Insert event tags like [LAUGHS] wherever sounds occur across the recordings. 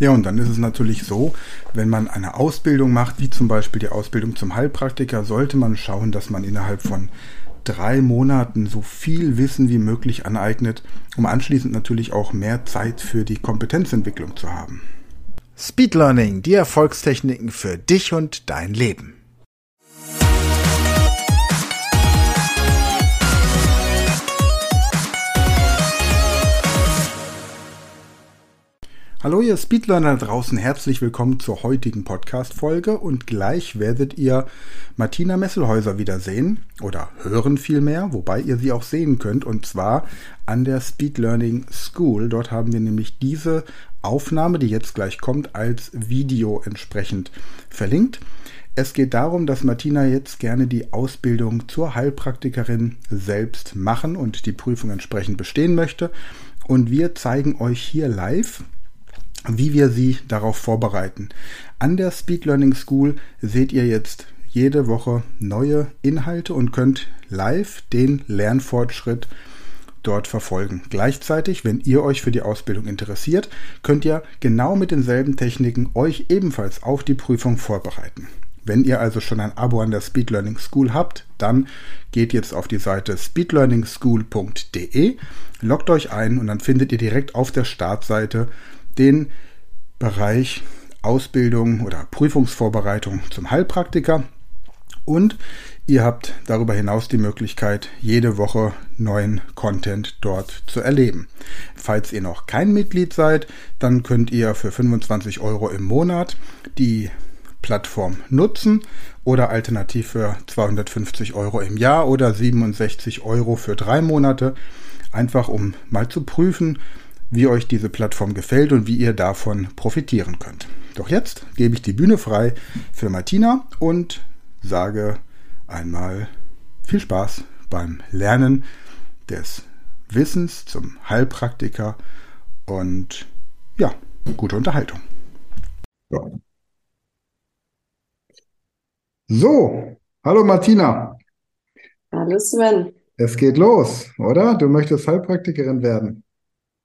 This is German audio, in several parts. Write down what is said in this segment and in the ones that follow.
Ja, und dann ist es natürlich so, wenn man eine Ausbildung macht, wie zum Beispiel die Ausbildung zum Heilpraktiker, sollte man schauen, dass man innerhalb von drei Monaten so viel Wissen wie möglich aneignet, um anschließend natürlich auch mehr Zeit für die Kompetenzentwicklung zu haben. Speed Learning, die Erfolgstechniken für dich und dein Leben. Hallo ihr Speedlearner draußen, herzlich willkommen zur heutigen Podcast-Folge und gleich werdet ihr Martina Messelhäuser wiedersehen oder hören vielmehr, wobei ihr sie auch sehen könnt und zwar an der Speed Learning School. Dort haben wir nämlich diese Aufnahme, die jetzt gleich kommt, als Video entsprechend verlinkt. Es geht darum, dass Martina jetzt gerne die Ausbildung zur Heilpraktikerin selbst machen und die Prüfung entsprechend bestehen möchte. Und wir zeigen euch hier live, wie wir Sie darauf vorbereiten. An der Speed Learning School seht ihr jetzt jede Woche neue Inhalte und könnt live den Lernfortschritt dort verfolgen. Gleichzeitig, wenn ihr euch für die Ausbildung interessiert, könnt ihr genau mit denselben Techniken euch ebenfalls auf die Prüfung vorbereiten. Wenn ihr also schon ein Abo an der Speed Learning School habt, dann geht jetzt auf die Seite speedlearningschool.de, loggt euch ein und dann findet ihr direkt auf der Startseite den Bereich Ausbildung oder Prüfungsvorbereitung zum Heilpraktiker. Und ihr habt darüber hinaus die Möglichkeit, jede Woche neuen Content dort zu erleben. Falls ihr noch kein Mitglied seid, dann könnt ihr für 25 Euro im Monat die Plattform nutzen oder alternativ für 250 Euro im Jahr oder 67 Euro für drei Monate, einfach um mal zu prüfen, wie euch diese Plattform gefällt und wie ihr davon profitieren könnt. Doch jetzt gebe ich die Bühne frei für Martina und sage einmal viel Spaß beim Lernen des Wissens zum Heilpraktiker und ja, gute Unterhaltung. Ja. So, hallo Martina. Hallo Sven. Es geht los, oder? Du möchtest Heilpraktikerin werden.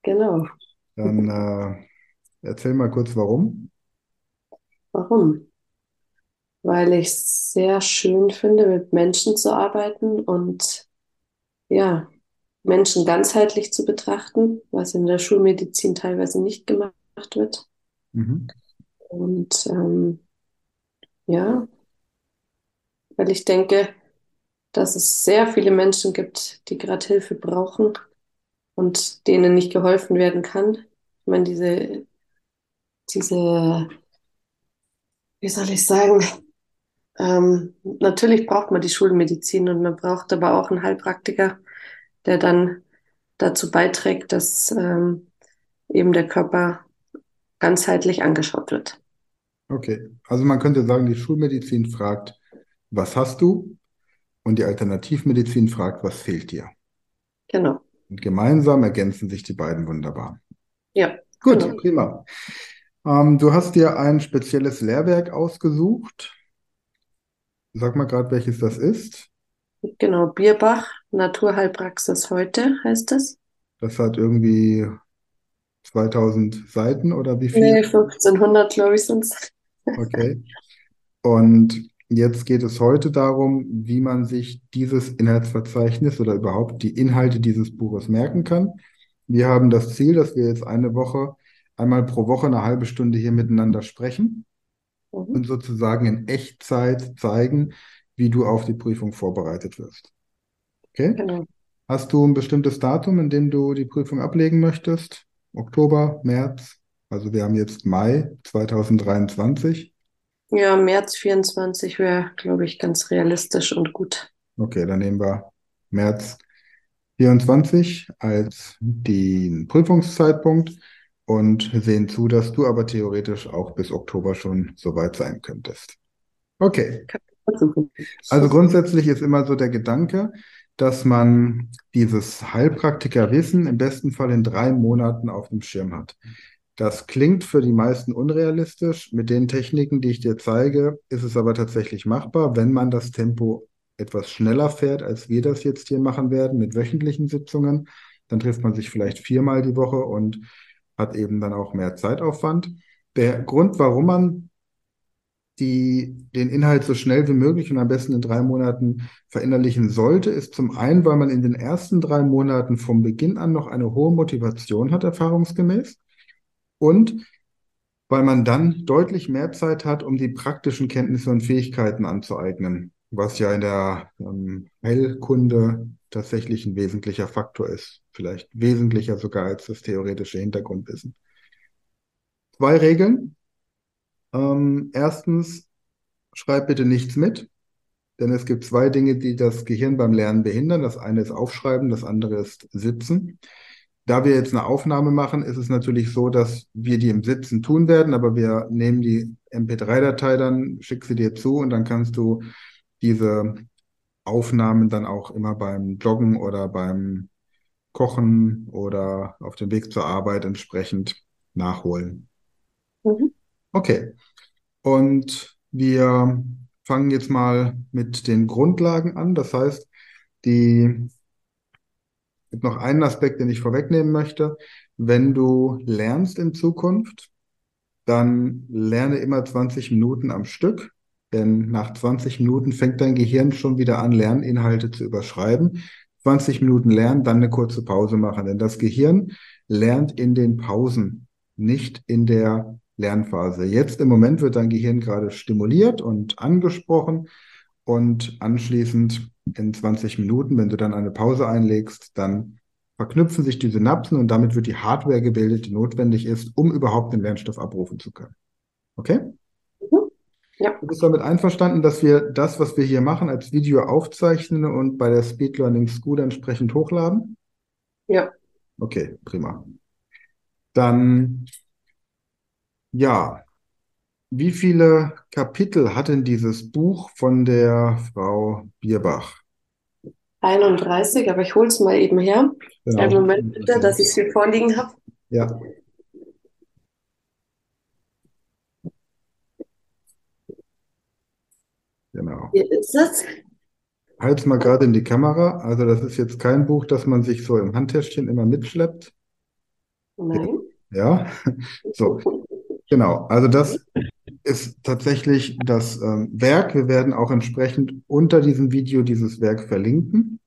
Genau. Dann äh, erzähl mal kurz, warum. Warum? Weil ich es sehr schön finde, mit Menschen zu arbeiten und ja, Menschen ganzheitlich zu betrachten, was in der Schulmedizin teilweise nicht gemacht wird. Mhm. Und ähm, ja, weil ich denke, dass es sehr viele Menschen gibt, die gerade Hilfe brauchen und denen nicht geholfen werden kann. Ich meine, diese, diese, wie soll ich sagen, ähm, natürlich braucht man die Schulmedizin und man braucht aber auch einen Heilpraktiker, der dann dazu beiträgt, dass ähm, eben der Körper ganzheitlich angeschaut wird. Okay, also man könnte sagen, die Schulmedizin fragt, was hast du? Und die Alternativmedizin fragt, was fehlt dir? Genau. Und gemeinsam ergänzen sich die beiden wunderbar. Ja. Gut, genau. prima. Ähm, du hast dir ein spezielles Lehrwerk ausgesucht. Sag mal gerade, welches das ist. Genau, Bierbach, Naturheilpraxis heute heißt es. Das hat irgendwie 2000 Seiten oder wie viel? Nee, 1500, glaube ich, sind es. Okay. Und Jetzt geht es heute darum, wie man sich dieses Inhaltsverzeichnis oder überhaupt die Inhalte dieses Buches merken kann. Wir haben das Ziel, dass wir jetzt eine Woche, einmal pro Woche eine halbe Stunde hier miteinander sprechen mhm. und sozusagen in Echtzeit zeigen, wie du auf die Prüfung vorbereitet wirst. Okay? Genau. Hast du ein bestimmtes Datum, in dem du die Prüfung ablegen möchtest? Oktober, März? Also wir haben jetzt Mai 2023. Ja, März 24 wäre, glaube ich, ganz realistisch und gut. Okay, dann nehmen wir März 24 als den Prüfungszeitpunkt und sehen zu, dass du aber theoretisch auch bis Oktober schon soweit sein könntest. Okay. Also grundsätzlich ist immer so der Gedanke, dass man dieses Heilpraktikerwissen im besten Fall in drei Monaten auf dem Schirm hat. Das klingt für die meisten unrealistisch. Mit den Techniken, die ich dir zeige, ist es aber tatsächlich machbar, wenn man das Tempo etwas schneller fährt, als wir das jetzt hier machen werden mit wöchentlichen Sitzungen. Dann trifft man sich vielleicht viermal die Woche und hat eben dann auch mehr Zeitaufwand. Der Grund, warum man die, den Inhalt so schnell wie möglich und am besten in drei Monaten verinnerlichen sollte, ist zum einen, weil man in den ersten drei Monaten vom Beginn an noch eine hohe Motivation hat, erfahrungsgemäß. Und weil man dann deutlich mehr Zeit hat, um die praktischen Kenntnisse und Fähigkeiten anzueignen, was ja in der ähm, Heilkunde tatsächlich ein wesentlicher Faktor ist. Vielleicht wesentlicher sogar als das theoretische Hintergrundwissen. Zwei Regeln. Ähm, erstens, schreib bitte nichts mit, denn es gibt zwei Dinge, die das Gehirn beim Lernen behindern. Das eine ist Aufschreiben, das andere ist Sitzen. Da wir jetzt eine Aufnahme machen, ist es natürlich so, dass wir die im Sitzen tun werden, aber wir nehmen die MP3-Datei dann, schick sie dir zu und dann kannst du diese Aufnahmen dann auch immer beim Joggen oder beim Kochen oder auf dem Weg zur Arbeit entsprechend nachholen. Mhm. Okay. Und wir fangen jetzt mal mit den Grundlagen an. Das heißt, die gibt noch einen Aspekt, den ich vorwegnehmen möchte. Wenn du lernst in Zukunft, dann lerne immer 20 Minuten am Stück, denn nach 20 Minuten fängt dein Gehirn schon wieder an, Lerninhalte zu überschreiben. 20 Minuten lernen, dann eine kurze Pause machen, denn das Gehirn lernt in den Pausen, nicht in der Lernphase. Jetzt im Moment wird dein Gehirn gerade stimuliert und angesprochen und anschließend in 20 Minuten, wenn du dann eine Pause einlegst, dann verknüpfen sich die Synapsen und damit wird die Hardware gebildet, die notwendig ist, um überhaupt den Lernstoff abrufen zu können. Okay? Mhm. Ja. Du bist damit einverstanden, dass wir das, was wir hier machen, als Video aufzeichnen und bei der Speed Learning School entsprechend hochladen? Ja. Okay, prima. Dann ja, wie viele Kapitel hat denn dieses Buch von der Frau Bierbach? 31, aber ich hole es mal eben her. Genau. Einen Moment bitte, dass ich es hier vorliegen habe. Ja. Genau. Hier ist es. Halt's mal gerade in die Kamera. Also das ist jetzt kein Buch, das man sich so im Handtäschchen immer mitschleppt. Nein. Ja, [LAUGHS] so. Genau, also das ist tatsächlich das ähm, Werk. Wir werden auch entsprechend unter diesem Video dieses Werk verlinken,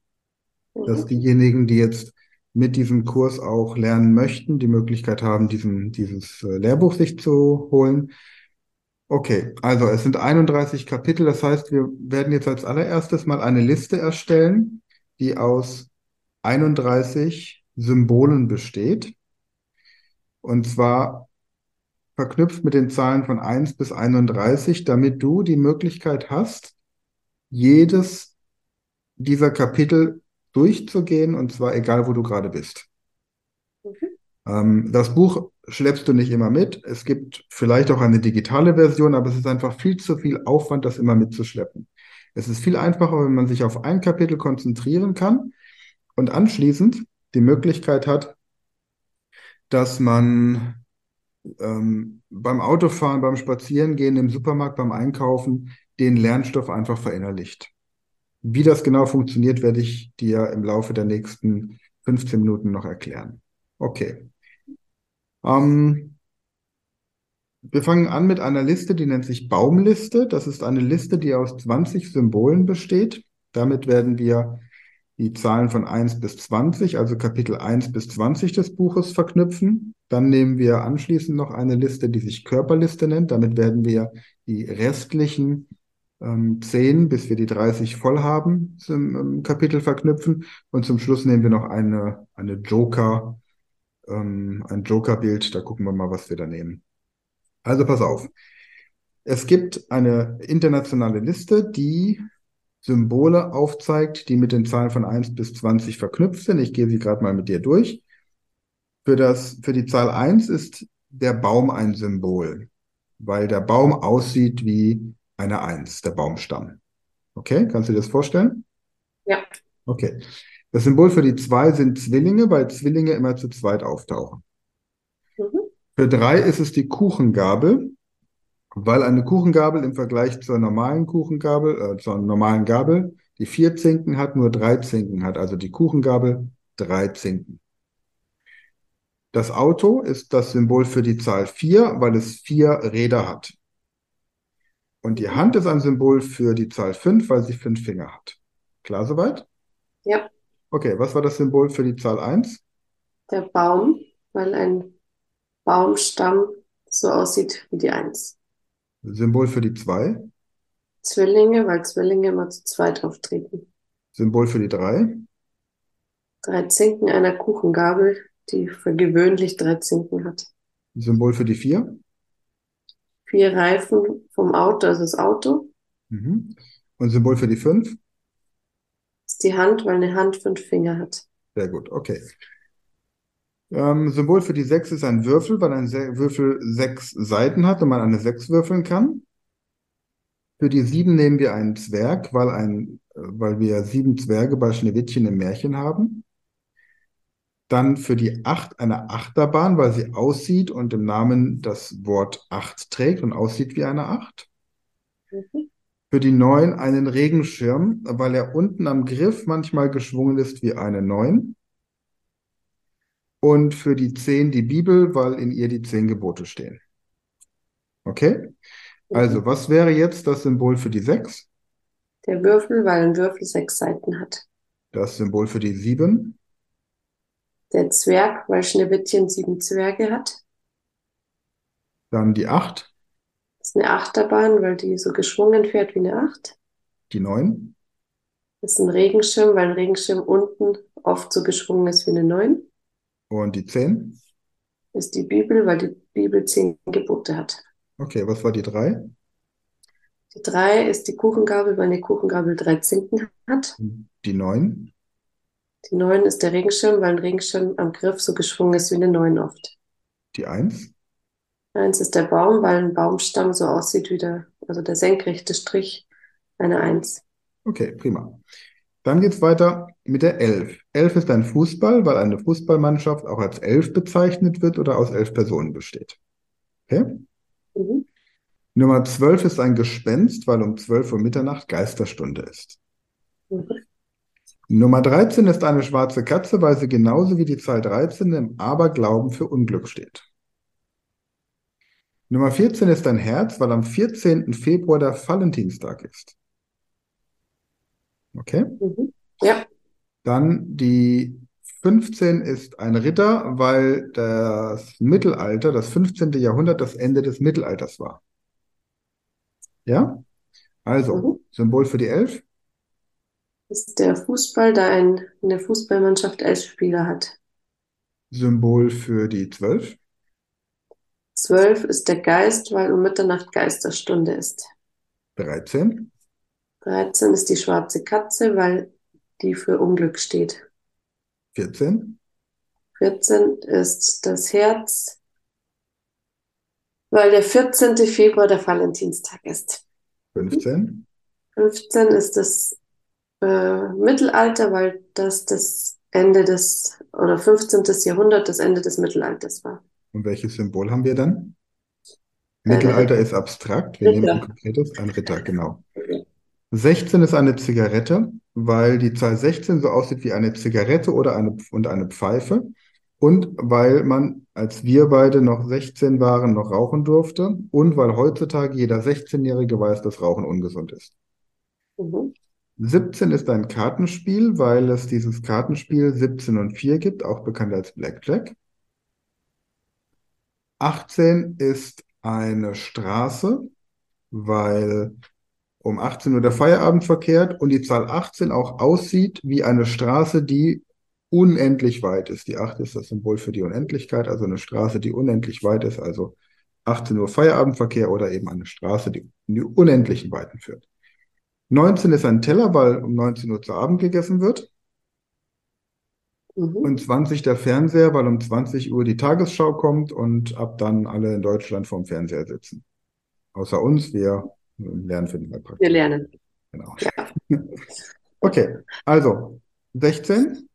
dass mhm. diejenigen, die jetzt mit diesem Kurs auch lernen möchten, die Möglichkeit haben, diesen, dieses äh, Lehrbuch sich zu holen. Okay, also es sind 31 Kapitel. Das heißt, wir werden jetzt als allererstes mal eine Liste erstellen, die aus 31 Symbolen besteht. Und zwar verknüpft mit den Zahlen von 1 bis 31, damit du die Möglichkeit hast, jedes dieser Kapitel durchzugehen, und zwar egal, wo du gerade bist. Okay. Ähm, das Buch schleppst du nicht immer mit. Es gibt vielleicht auch eine digitale Version, aber es ist einfach viel zu viel Aufwand, das immer mitzuschleppen. Es ist viel einfacher, wenn man sich auf ein Kapitel konzentrieren kann und anschließend die Möglichkeit hat, dass man ähm, beim Autofahren, beim Spazierengehen, im Supermarkt, beim Einkaufen den Lernstoff einfach verinnerlicht. Wie das genau funktioniert, werde ich dir im Laufe der nächsten 15 Minuten noch erklären. Okay. Ähm, wir fangen an mit einer Liste, die nennt sich Baumliste. Das ist eine Liste, die aus 20 Symbolen besteht. Damit werden wir die Zahlen von 1 bis 20, also Kapitel 1 bis 20 des Buches verknüpfen. Dann nehmen wir anschließend noch eine Liste, die sich Körperliste nennt. Damit werden wir die restlichen ähm, 10, bis wir die 30 voll haben, zum ähm, Kapitel verknüpfen. Und zum Schluss nehmen wir noch eine, eine Joker, ähm, ein Joker-Bild. Da gucken wir mal, was wir da nehmen. Also pass auf. Es gibt eine internationale Liste, die Symbole aufzeigt, die mit den Zahlen von 1 bis 20 verknüpft sind. Ich gehe sie gerade mal mit dir durch. Für, das, für die Zahl 1 ist der Baum ein Symbol, weil der Baum aussieht wie eine 1, der Baumstamm. Okay, kannst du dir das vorstellen? Ja. Okay. Das Symbol für die 2 sind Zwillinge, weil Zwillinge immer zu zweit auftauchen. Mhm. Für 3 ist es die Kuchengabel, weil eine Kuchengabel im Vergleich zur normalen Kuchengabel, äh, zur normalen Gabel, die vier Zinken hat, nur drei Zinken hat. Also die Kuchengabel drei Zinken. Das Auto ist das Symbol für die Zahl 4, weil es vier Räder hat. Und die Hand ist ein Symbol für die Zahl 5, weil sie fünf Finger hat. Klar soweit? Ja, Okay, was war das Symbol für die Zahl 1? der Baum, weil ein Baumstamm so aussieht wie die Eins. Symbol für die 2? Zwillinge, weil Zwillinge immer zu zweit auftreten. Symbol für die 3? Drei Zinken einer Kuchengabel, die für gewöhnlich drei Zinken hat. Symbol für die 4? Vier Reifen vom Auto, also das Auto, Mhm. Und Symbol für die 5? ist die Hand, weil eine Hand fünf Finger hat. Sehr gut, okay. Ähm, Symbol für die 6 ist ein Würfel, weil ein Se Würfel sechs Seiten hat und man eine 6 würfeln kann. Für die 7 nehmen wir einen Zwerg, weil, ein, äh, weil wir sieben Zwerge bei Schneewittchen im Märchen haben. Dann für die 8 eine Achterbahn, weil sie aussieht und im Namen das Wort 8 trägt und aussieht wie eine 8. Mhm. Für die 9 einen Regenschirm, weil er unten am Griff manchmal geschwungen ist wie eine 9. Und für die 10 die Bibel, weil in ihr die 10 Gebote stehen. Okay? Also, was wäre jetzt das Symbol für die 6? Der Würfel, weil ein Würfel sechs Seiten hat. Das Symbol für die 7? Der Zwerg, weil Schneewittchen sieben Zwerge hat. Dann die 8? Das ist eine Achterbahn, weil die so geschwungen fährt wie eine Acht. Die 9? Das ist ein Regenschirm, weil ein Regenschirm unten oft so geschwungen ist wie eine Neun. Und die 10? Das ist die Bibel, weil die Bibel zehn Gebote hat. Okay, was war die 3? Die drei ist die Kuchengabel, weil eine Kuchengabel drei Zinken hat. Die 9? Die neun ist der Regenschirm, weil ein Regenschirm am Griff so geschwungen ist wie eine Neun oft. Die 1? Eins ist der Baum, weil ein Baumstamm so aussieht wie der, also der senkrechte Strich, eine Eins. Okay, prima. Dann geht's weiter mit der 11. 11 ist ein Fußball, weil eine Fußballmannschaft auch als Elf bezeichnet wird oder aus elf Personen besteht. Okay? Mhm. Nummer 12 ist ein Gespenst, weil um 12 Uhr Mitternacht Geisterstunde ist. Mhm. Nummer 13 ist eine schwarze Katze, weil sie genauso wie die Zahl 13 im Aberglauben für Unglück steht. Nummer 14 ist ein Herz, weil am 14. Februar der Valentinstag ist. Okay? Mhm. Ja, Dann die 15 ist ein Ritter, weil das Mittelalter, das 15. Jahrhundert, das Ende des Mittelalters war. Ja? Also, Mhm. Symbol für die 11? ist der Fußball, da ein, eine Fußballmannschaft elf Spieler hat. Symbol für die 12? Zwölf ist der Geist, weil um Mitternacht Geisterstunde ist. 13? 13 ist die schwarze Katze, weil die für Unglück steht. 14? 14 ist das Herz, weil der 14. Februar der Valentinstag ist. 15? 15 ist das äh, Mittelalter, weil das das Ende des, oder 15. Jahrhundert das Ende des Mittelalters war. Und welches Symbol haben wir dann? Äh, Mittelalter ist abstrakt. Wir Ritter. nehmen ein konkretes, ein Ritter, genau. 16 ist eine Zigarette, weil die Zahl 16 so aussieht wie eine Zigarette oder eine, und eine Pfeife. Und weil man, als wir beide noch 16 waren, noch rauchen durfte. Und weil heutzutage jeder 16-Jährige weiß, dass Rauchen ungesund ist. Mhm. 17 ist ein Kartenspiel, weil es dieses Kartenspiel 17 und 4 gibt, auch bekannt als Blackjack. 18 ist eine Straße, weil um 18 Uhr der Feierabend verkehrt und die Zahl 18 auch aussieht wie eine Straße, die unendlich weit ist. Die 8 ist das Symbol für die Unendlichkeit, also eine Straße, die unendlich weit ist, also 18 Uhr Feierabendverkehr oder eben eine Straße, die in die unendlichen Weiten führt. 19 ist ein Teller, weil um 19 Uhr zu Abend gegessen wird. Mhm. Und 20 der Fernseher, weil um 20 Uhr die Tagesschau kommt und ab dann alle in Deutschland vorm Fernseher sitzen. Außer uns, wir lernen für Wir Heilpraktiker. lernen. Genau. Ja. [LAUGHS] Okay, also 16,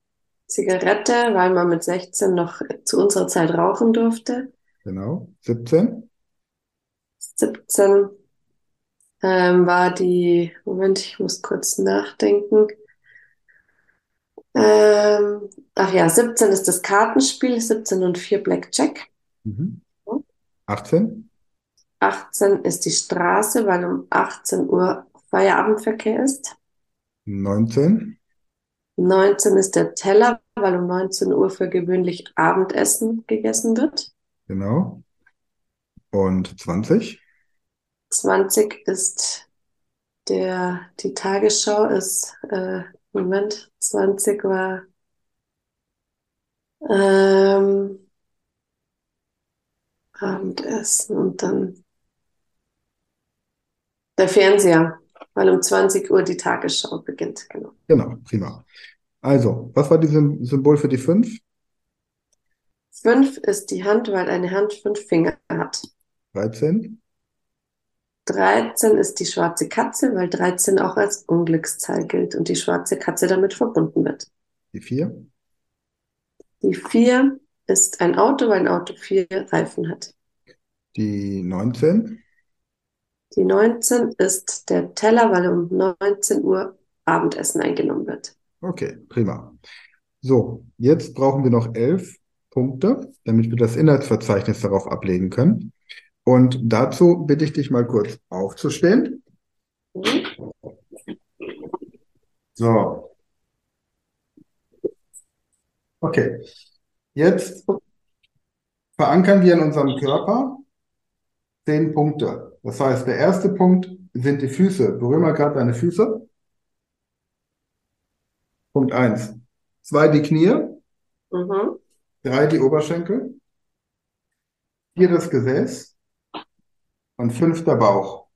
Zigarette, weil man mit 16 noch zu unserer Zeit rauchen durfte. genau. 17, 17 ähm, war die, Moment, ich muss kurz nachdenken. Ähm, ach ja, 17 ist das Kartenspiel, 17 und 4 Blackjack. Mhm. 18, 18 ist die Straße, weil um 18 Uhr Feierabendverkehr ist. 19, 19 ist der Teller, weil um 19 Uhr für gewöhnlich Abendessen gegessen wird. genau. Und 20, 20 ist der, die Tagesschau ist, äh, Moment, 20 war, ähm, Abendessen und dann der Fernseher, weil um 20 Uhr die Tagesschau beginnt, genau. genau, prima. Also, was war dieses Symbol für die 5? 5 ist die Hand, weil eine Hand fünf Finger hat. 13, 13 ist die schwarze Katze, weil 13 auch als Unglückszahl gilt und die schwarze Katze damit verbunden wird. die 4, Die 4 ist ein Auto, weil ein Auto vier Reifen hat. die 19, Die 19 ist der Teller, weil um 19 Uhr Abendessen eingenommen wird. Okay, prima. So, jetzt brauchen wir noch elf Punkte, damit wir das Inhaltsverzeichnis darauf ablegen können. Und dazu bitte ich dich mal kurz aufzustehen. So. Okay. Jetzt verankern wir in unserem Körper zehn Punkte. Das heißt, der erste Punkt sind die Füße. Berühr mal gerade deine Füße. Punkt eins. Zwei die Knie. Mhm. Drei die Oberschenkel, vier das Gesäß und fünf der Bauch.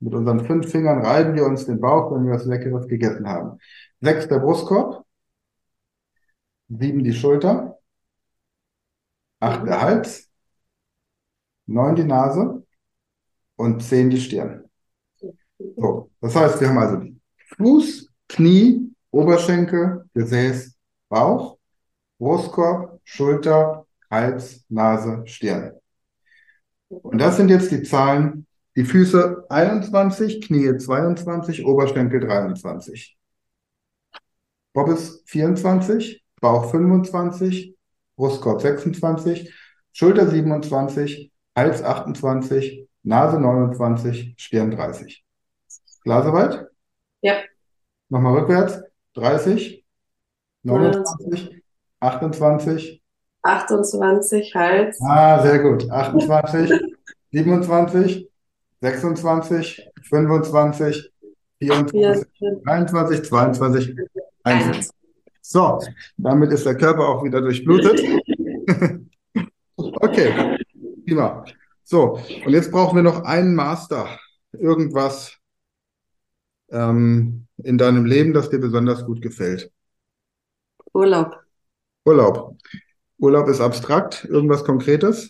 Mit unseren fünf Fingern reiben wir uns den Bauch, wenn wir was Leckeres gegessen haben. Sechs der Brustkorb, sieben die Schulter, acht der Hals, neun die Nase und zehn die Stirn. So, das heißt, wir haben also die Fuß, Knie, Oberschenkel, Gesäß, Bauch. Brustkorb, Schulter, Hals, Nase, Stirn. Und das sind jetzt die Zahlen, die Füße 21, Knie 22, Oberschenkel 23. Bobbes 24, Bauch 25, Brustkorb 26, Schulter 27, Hals 28, Nase 29, Stirn 30. Klar soweit? Ja. Nochmal rückwärts. 30, 29, 28. 28, Hals. Ah, sehr gut. 28, 27, 26, 25, 24, 23, 22, 21. So, damit ist der Körper auch wieder durchblutet. [LAUGHS] Okay, prima. So, und jetzt brauchen wir noch einen Master. Irgendwas ähm, in deinem Leben, das dir besonders gut gefällt. Urlaub. Urlaub. Urlaub ist abstrakt, irgendwas Konkretes.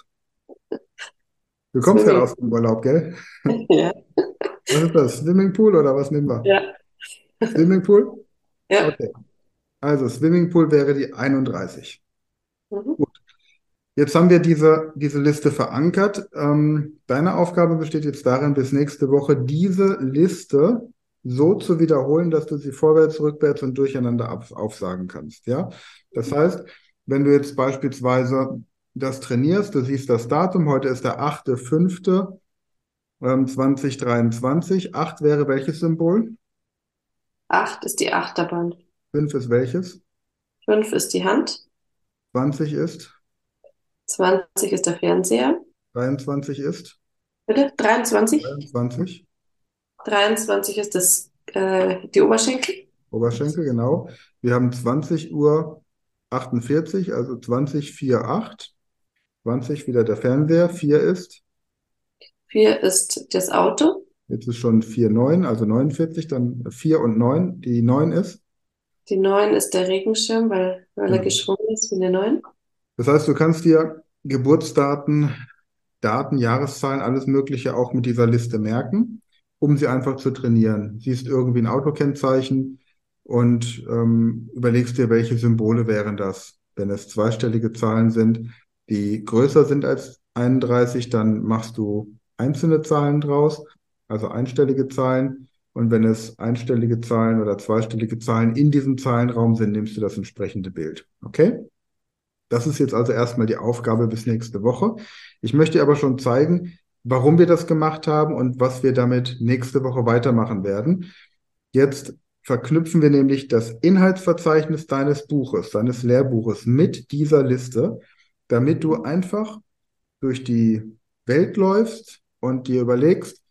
Du kommst ja aus dem Urlaub, gell? [LAUGHS] Ja. Was ist das? Swimmingpool oder was nehmen wir? Ja. Swimmingpool? Ja. Okay. Also Swimmingpool wäre die 31. Mhm. Jetzt haben wir diese, diese Liste verankert. Ähm, deine Aufgabe besteht jetzt darin, bis nächste Woche diese Liste so zu wiederholen, dass du sie vorwärts, rückwärts und durcheinander auf, aufsagen kannst. Ja? Das heißt, wenn du jetzt beispielsweise das trainierst, du siehst das Datum, heute ist der 8.5. ähm, 2023. 8 wäre welches Symbol? Acht ist die Achterbahn. 5 ist welches? Fünf ist die Hand. 20 ist? 20 ist der Fernseher. 23 ist? Bitte? 23? 23. 23 ist das, äh, die Oberschenkel. Oberschenkel, genau. Wir haben 20 Uhr 48, also 20, 4, 8. 20 wieder der Fernseher, 4 ist, Vier ist das Auto. jetzt ist schon 4, 9, also 49, dann 4 und 9. Die 9 ist. Die neun ist der Regenschirm, weil, weil er Mhm. geschwungen ist wie eine neun. Das heißt, du kannst dir Geburtsdaten, Daten, Jahreszahlen, alles Mögliche auch mit dieser Liste merken, um sie einfach zu trainieren. Siehst irgendwie ein Autokennzeichen und ähm, überlegst dir, welche Symbole wären das. Wenn es zweistellige Zahlen sind, die größer sind als 31, dann machst du einzelne Zahlen draus, also einstellige Zahlen. Und wenn es einstellige Zahlen oder zweistellige Zahlen in diesem Zahlenraum sind, nimmst du das entsprechende Bild. Okay? Das ist jetzt also erstmal die Aufgabe bis nächste Woche. Ich möchte aber schon zeigen, warum wir das gemacht haben und was wir damit nächste Woche weitermachen werden. Jetzt verknüpfen wir nämlich das Inhaltsverzeichnis deines Buches, deines Lehrbuches mit dieser Liste, damit du einfach durch die Welt läufst und dir überlegst,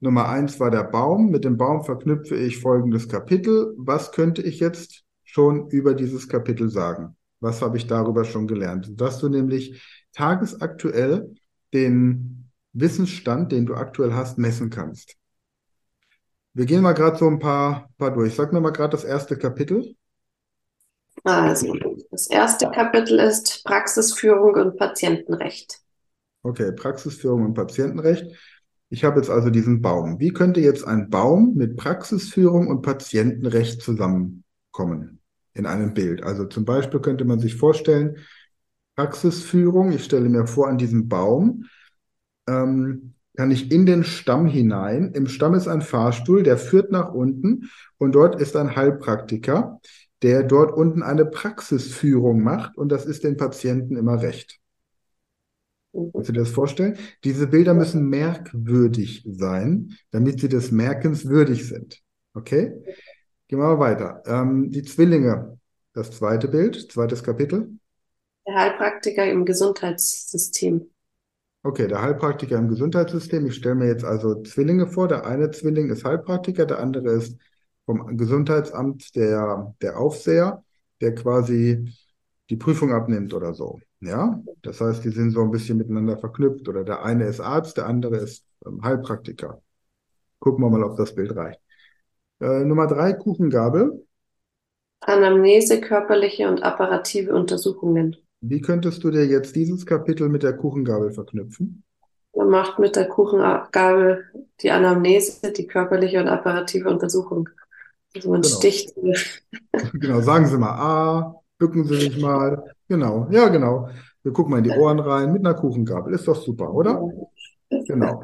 Nummer eins war der Baum. Mit dem Baum verknüpfe ich folgendes Kapitel. Was könnte ich jetzt schon über dieses Kapitel sagen? Was habe ich darüber schon gelernt? Dass du nämlich tagesaktuell den Wissensstand, den du aktuell hast, messen kannst. Wir gehen mal gerade so ein paar, paar durch. Sag mir mal gerade das erste Kapitel. Also, das erste Kapitel ist Praxisführung und Patientenrecht. Okay, Praxisführung und Patientenrecht. Ich habe jetzt also diesen Baum. Wie könnte jetzt ein Baum mit Praxisführung und Patientenrecht zusammenkommen in einem Bild? Also zum Beispiel könnte man sich vorstellen, Praxisführung, ich stelle mir vor, an diesem Baum ähm, kann ich in den Stamm hinein. Im Stamm ist ein Fahrstuhl, der führt nach unten und dort ist ein Heilpraktiker, der dort unten eine Praxisführung macht und das ist den Patienten immer recht. Kannst du dir das vorstellen? Diese Bilder müssen merkwürdig sein, damit sie des Merkens würdig sind. Okay? Gehen wir mal weiter. Ähm, die Zwillinge, das zweite Bild, zweites Kapitel. Der Heilpraktiker im Gesundheitssystem. Okay, der Heilpraktiker im Gesundheitssystem. Ich stelle mir jetzt also Zwillinge vor. Der eine Zwilling ist Heilpraktiker, der andere ist vom Gesundheitsamt der, der Aufseher, der quasi die Prüfung abnimmt oder so. Ja, das heißt, die sind so ein bisschen miteinander verknüpft oder der eine ist Arzt, der andere ist ähm, Heilpraktiker. Gucken wir mal, ob das Bild reicht. Äh, Nummer drei, Kuchengabel. Anamnese, körperliche und apparative Untersuchungen. Wie könntest du dir jetzt dieses Kapitel mit der Kuchengabel verknüpfen? Man macht mit der Kuchengabel die Anamnese, die körperliche und apparative Untersuchung. Also man Genau. sticht. [LAUGHS] [LAUGHS] Genau, sagen Sie mal A, bücken Sie sich mal. Genau, ja, genau. Wir gucken mal in die Ohren rein mit einer Kuchengabel. Ist doch super, oder? Genau.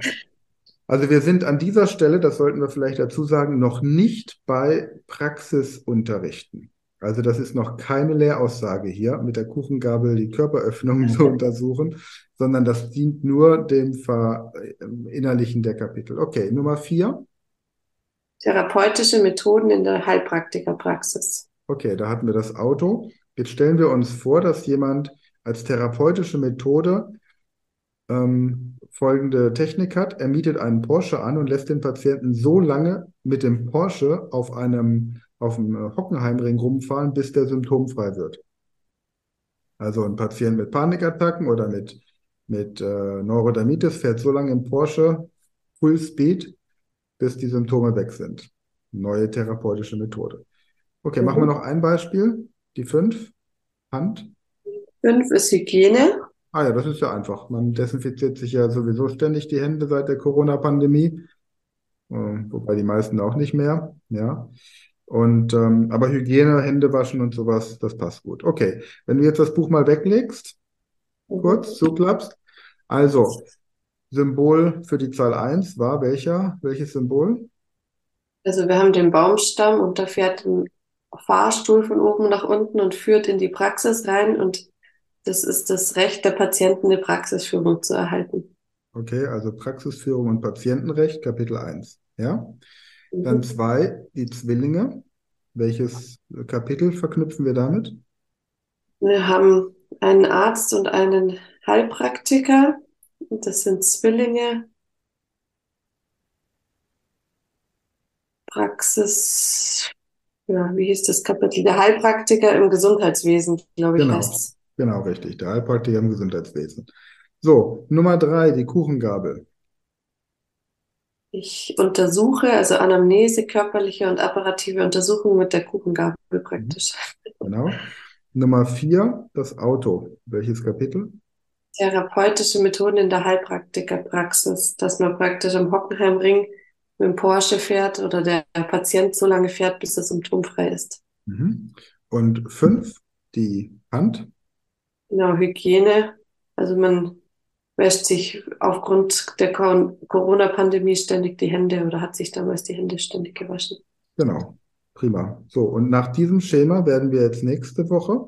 Also wir sind an dieser Stelle, das sollten wir vielleicht dazu sagen, noch nicht bei Praxisunterrichten. Also das ist noch keine Lehraussage hier, mit der Kuchengabel die Körperöffnungen zu [LAUGHS] untersuchen, sondern das dient nur dem Verinnerlichen der Kapitel. Okay, Nummer vier. Therapeutische Methoden in der Heilpraktikerpraxis. Okay, da hatten wir das Auto. Jetzt stellen wir uns vor, dass jemand als therapeutische Methode ähm, folgende Technik hat. Er mietet einen Porsche an und lässt den Patienten so lange mit dem Porsche auf einem, auf dem äh, Hockenheimring rumfahren, bis der symptomfrei wird. Also ein Patient mit Panikattacken oder mit, mit äh, Neurodermitis fährt so lange im Porsche Full Speed, bis die Symptome weg sind. Neue therapeutische Methode. Okay, machen wir noch ein Beispiel. Die fünf. Hand. Fünf ist Hygiene. Ah ja, das ist ja einfach. Man desinfiziert sich ja sowieso ständig die Hände seit der Corona-Pandemie. Äh, wobei die meisten auch nicht mehr. Ja. Und ähm, aber Hygiene, Hände waschen und sowas, das passt gut. Okay, wenn du jetzt das Buch mal weglegst, kurz zuklappst. Also, Symbol für die Zahl 1 war welcher? Welches Symbol? Also wir haben den Baumstamm und da fährt ein Fahrstuhl von oben nach unten und führt in die Praxis rein und das ist das Recht der Patienten, eine Praxisführung zu erhalten. Okay, also Praxisführung und Patientenrecht, Kapitel 1. Ja? Dann Mhm. zwei, die Zwillinge. Welches Kapitel verknüpfen wir damit? Wir haben einen Arzt und einen Heilpraktiker. Das sind Zwillinge. Praxis, ja, wie hieß das Kapitel? Der Heilpraktiker im Gesundheitswesen, glaube ich, Genau. heißt es. Genau, richtig. Der Heilpraktiker im Gesundheitswesen. So, Nummer drei, die Kuchengabel. Ich untersuche, also Anamnese, körperliche und apparative Untersuchung mit der Kuchengabel praktisch. Genau. Nummer vier, das Auto. Welches Kapitel? Therapeutische Methoden in der Heilpraktikerpraxis, dass man praktisch am Hockenheimring mit dem Porsche fährt oder der Patient so lange fährt, bis er symptomfrei ist. Mhm. Und fünf, die Hand. Genau, Hygiene. Also man, wäscht sich aufgrund der Corona-Pandemie ständig die Hände oder hat sich damals die Hände ständig gewaschen. Genau, prima. So, und nach diesem Schema werden wir jetzt nächste Woche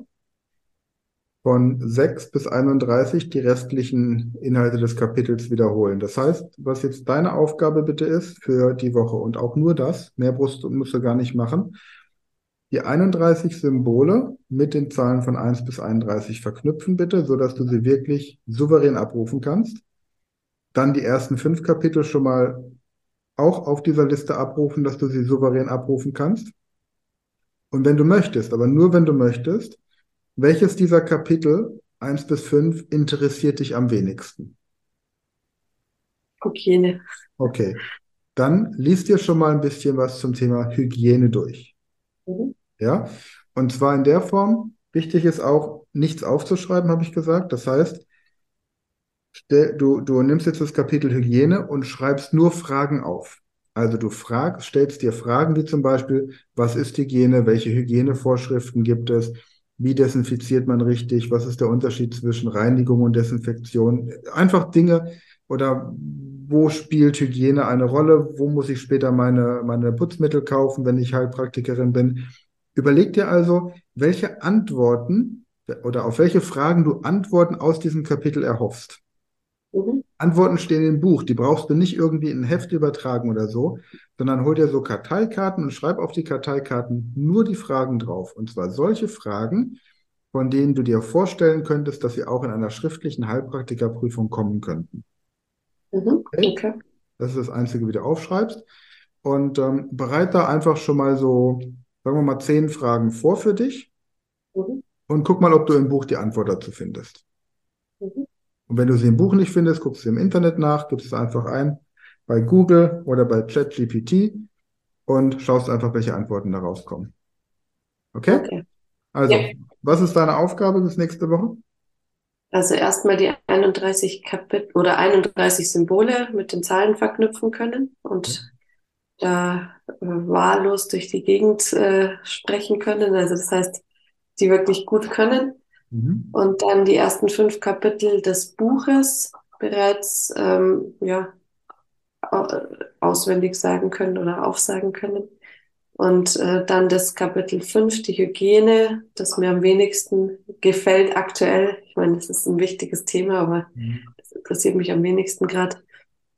von 6 bis 31 die restlichen Inhalte des Kapitels wiederholen. Das heißt, was jetzt deine Aufgabe bitte ist für die Woche und auch nur das, mehr musst, musst du gar nicht machen, die 31 Symbole mit den Zahlen von 1 bis 31 verknüpfen bitte, so dass du sie wirklich souverän abrufen kannst. Dann die ersten fünf Kapitel schon mal auch auf dieser Liste abrufen, dass du sie souverän abrufen kannst. Und wenn du möchtest, aber nur wenn du möchtest, welches dieser Kapitel 1 bis 5 interessiert dich am wenigsten? Hygiene. Okay. Dann liest dir schon mal ein bisschen was zum Thema Hygiene durch. Mhm. Ja, und zwar in der Form, wichtig ist auch, nichts aufzuschreiben, habe ich gesagt. Das heißt, du, du nimmst jetzt das Kapitel Hygiene und schreibst nur Fragen auf. Also du fragst, stellst dir Fragen wie zum Beispiel, was ist Hygiene, welche Hygienevorschriften gibt es, wie desinfiziert man richtig, was ist der Unterschied zwischen Reinigung und Desinfektion. Einfach Dinge oder wo spielt Hygiene eine Rolle, wo muss ich später meine, meine Putzmittel kaufen, wenn ich Heilpraktikerin bin. Überleg dir also, welche Antworten oder auf welche Fragen du Antworten aus diesem Kapitel erhoffst. Mhm. Antworten stehen im Buch, die brauchst du nicht irgendwie in ein Heft übertragen oder so, sondern hol dir so Karteikarten und schreib auf die Karteikarten nur die Fragen drauf. Und zwar solche Fragen, von denen du dir vorstellen könntest, dass sie auch in einer schriftlichen Heilpraktikerprüfung kommen könnten. Mhm. Okay? okay. Das ist das Einzige, wie du aufschreibst. Und ähm, bereit da einfach schon mal so sagen wir mal, zehn Fragen vor für dich mhm. und guck mal, ob du im Buch die Antwort dazu findest. Mhm. Und wenn du sie im Buch nicht findest, guckst du im Internet nach, gibst es einfach ein bei Google oder bei ChatGPT und schaust einfach, welche Antworten da rauskommen. Okay? okay. Also, ja. was ist deine Aufgabe bis nächste Woche? Also erstmal die 31 Kapitel oder 31 Symbole mit den Zahlen verknüpfen können und da äh, wahllos durch die Gegend äh, sprechen können. Also das heißt, die wirklich gut können. Mhm. Und dann die ersten fünf Kapitel des Buches bereits ähm, ja, auswendig sagen können oder aufsagen können. Und äh, dann das Kapitel 5, die Hygiene, das mir am wenigsten gefällt aktuell. Ich meine, das ist ein wichtiges Thema, aber mhm. das interessiert mich am wenigsten gerade,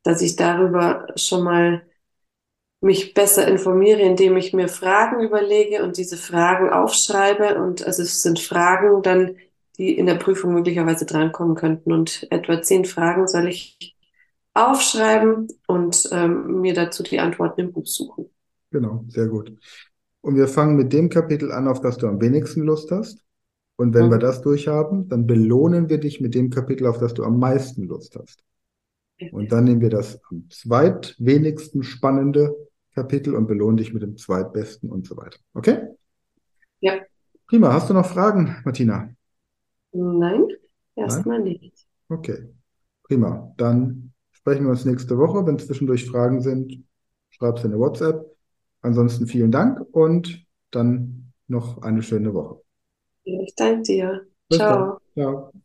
dass ich darüber schon mal mich besser informiere, indem ich mir Fragen überlege und diese Fragen aufschreibe. Und also es sind Fragen dann, die in der Prüfung möglicherweise drankommen könnten. Und etwa zehn Fragen soll ich aufschreiben und ähm, mir dazu die Antworten im Buch suchen. Genau, sehr gut. Und wir fangen mit dem Kapitel an, auf das du am wenigsten Lust hast. Und wenn mhm. wir das durchhaben, dann belohnen wir dich mit dem Kapitel, auf das du am meisten Lust hast. Und dann nehmen wir das am zweitwenigsten spannende Kapitel und belohne dich mit dem zweitbesten und so weiter. Okay? Ja. Prima. Hast du noch Fragen, Martina? Nein, erstmal nicht. Okay. Prima. Dann sprechen wir uns nächste Woche. Wenn zwischendurch Fragen sind, schreib es in der WhatsApp. Ansonsten vielen Dank und dann noch eine schöne Woche. Ich danke dir. Bis Ciao. Dann. Ciao.